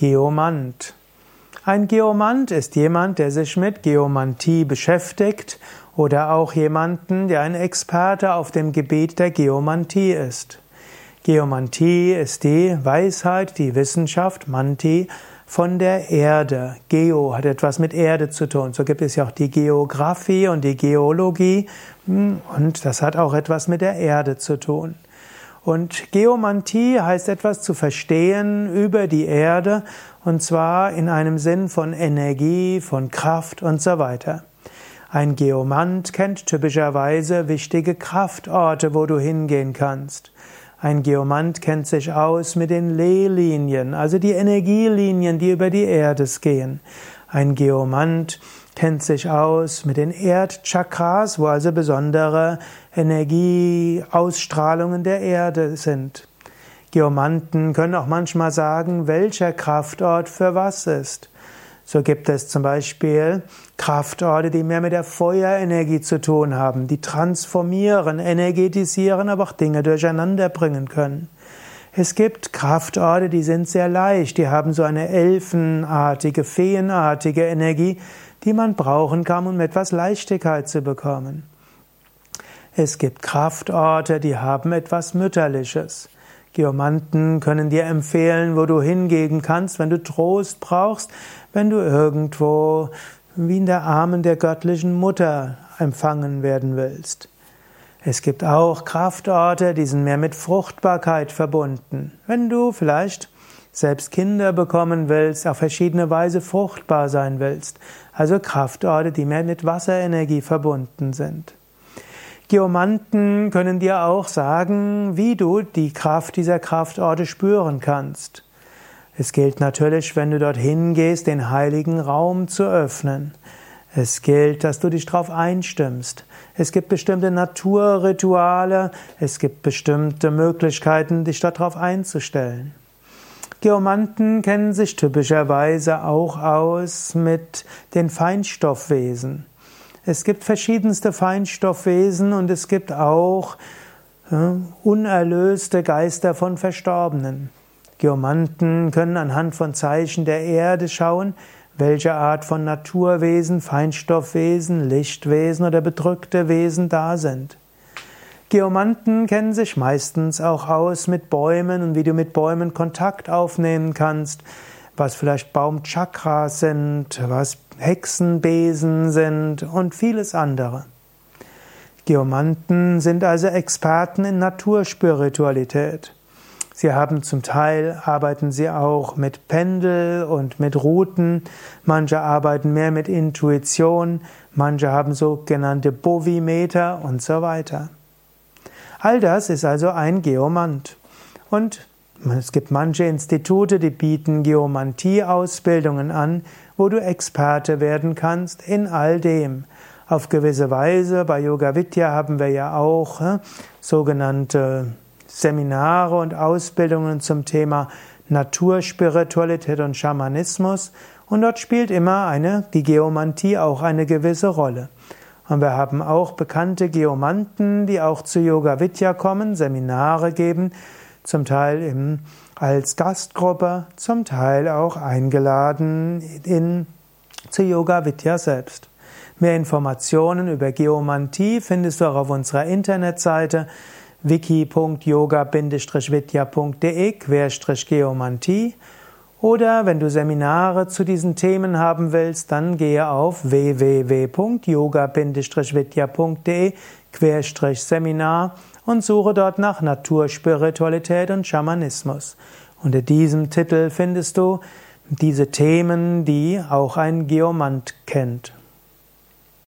Geomant. Ein Geomant ist jemand, der sich mit Geomantie beschäftigt oder auch jemanden, der ein Experte auf dem Gebiet der Geomantie ist. Geomantie ist die Weisheit, die Wissenschaft, Manti von der Erde. Geo hat etwas mit Erde zu tun. So gibt es ja auch die Geographie und die Geologie hm, und das hat auch etwas mit der Erde zu tun. Und Geomantie heißt etwas zu verstehen über die Erde und zwar in einem Sinn von Energie, von Kraft und so weiter. Ein Geomant kennt typischerweise wichtige Kraftorte, wo du hingehen kannst. Ein Geomant kennt sich aus mit den Lehlinien, also die Energielinien, die über die Erde gehen. Ein Geomant kennt sich aus mit den Erdchakras, wo also besondere Energieausstrahlungen der Erde sind. Geomanten können auch manchmal sagen, welcher Kraftort für was ist. So gibt es zum Beispiel Kraftorte, die mehr mit der Feuerenergie zu tun haben, die transformieren, energetisieren, aber auch Dinge durcheinander bringen können. Es gibt Kraftorte, die sind sehr leicht, die haben so eine elfenartige, feenartige Energie, die man brauchen kann, um etwas Leichtigkeit zu bekommen. Es gibt Kraftorte, die haben etwas Mütterliches. Geomanten können dir empfehlen, wo du hingehen kannst, wenn du Trost brauchst, wenn du irgendwo wie in der Armen der göttlichen Mutter empfangen werden willst. Es gibt auch Kraftorte, die sind mehr mit Fruchtbarkeit verbunden. Wenn du vielleicht selbst Kinder bekommen willst, auf verschiedene Weise fruchtbar sein willst. Also Kraftorte, die mehr mit Wasserenergie verbunden sind. Geomanten können dir auch sagen, wie du die Kraft dieser Kraftorte spüren kannst. Es gilt natürlich, wenn du dorthin gehst, den heiligen Raum zu öffnen. Es gilt, dass du dich darauf einstimmst. Es gibt bestimmte Naturrituale, es gibt bestimmte Möglichkeiten, dich darauf einzustellen. Geomanten kennen sich typischerweise auch aus mit den Feinstoffwesen. Es gibt verschiedenste Feinstoffwesen und es gibt auch ja, unerlöste Geister von Verstorbenen. Geomanten können anhand von Zeichen der Erde schauen, welche Art von Naturwesen, Feinstoffwesen, Lichtwesen oder bedrückte Wesen da sind. Geomanten kennen sich meistens auch aus mit Bäumen und wie du mit Bäumen Kontakt aufnehmen kannst, was vielleicht Baumchakras sind, was Hexenbesen sind und vieles andere. Geomanten sind also Experten in Naturspiritualität. Sie haben zum Teil, arbeiten sie auch mit Pendel und mit Routen. Manche arbeiten mehr mit Intuition. Manche haben sogenannte Bovimeter und so weiter. All das ist also ein Geomant. Und es gibt manche Institute, die bieten Geomantie-Ausbildungen an, wo du Experte werden kannst in all dem. Auf gewisse Weise, bei Yoga Vidya haben wir ja auch äh, sogenannte Seminare und Ausbildungen zum Thema Naturspiritualität und Schamanismus und dort spielt immer eine, die Geomantie auch eine gewisse Rolle. Und wir haben auch bekannte Geomanten, die auch zu Yoga Vidya kommen, Seminare geben, zum Teil im, als Gastgruppe, zum Teil auch eingeladen in, zu Yoga Vidya selbst. Mehr Informationen über Geomantie findest du auch auf unserer Internetseite wiki.yoga-vidya.de-geomantie oder wenn du Seminare zu diesen Themen haben willst, dann gehe auf www.yoga-vidya.de-seminar und suche dort nach Naturspiritualität und Schamanismus. Unter diesem Titel findest du diese Themen, die auch ein Geomant kennt.